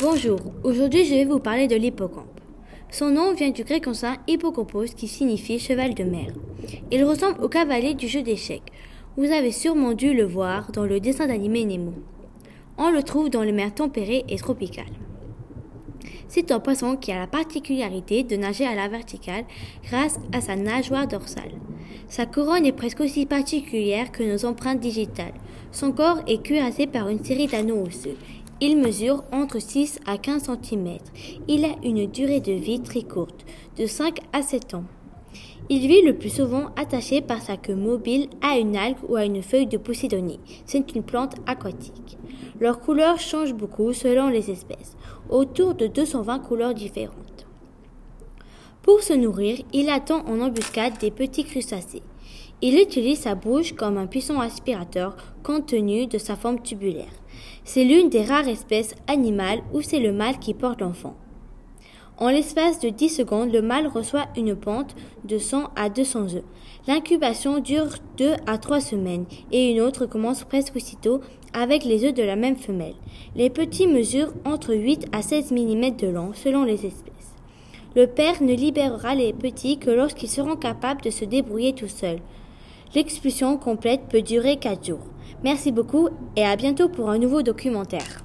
Bonjour, aujourd'hui je vais vous parler de l'hippocampe. Son nom vient du grec ancien hippocampos qui signifie cheval de mer. Il ressemble au cavalier du jeu d'échecs. Vous avez sûrement dû le voir dans le dessin d'animé Nemo. On le trouve dans les mers tempérées et tropicales. C'est un poisson qui a la particularité de nager à la verticale grâce à sa nageoire dorsale. Sa couronne est presque aussi particulière que nos empreintes digitales. Son corps est cuirassé par une série d'anneaux osseux il mesure entre 6 à 15 cm. Il a une durée de vie très courte, de 5 à 7 ans. Il vit le plus souvent attaché par sa queue mobile à une algue ou à une feuille de Posidonie. C'est une plante aquatique. Leur couleur change beaucoup selon les espèces, autour de 220 couleurs différentes. Pour se nourrir, il attend en embuscade des petits crustacés. Il utilise sa bouche comme un puissant aspirateur compte tenu de sa forme tubulaire. C'est l'une des rares espèces animales où c'est le mâle qui porte l'enfant. En l'espace de 10 secondes, le mâle reçoit une pente de 100 à 200 œufs. L'incubation dure 2 à 3 semaines et une autre commence presque aussitôt avec les œufs de la même femelle. Les petits mesurent entre 8 à 16 mm de long selon les espèces. Le père ne libérera les petits que lorsqu'ils seront capables de se débrouiller tout seuls. L'expulsion complète peut durer 4 jours. Merci beaucoup et à bientôt pour un nouveau documentaire.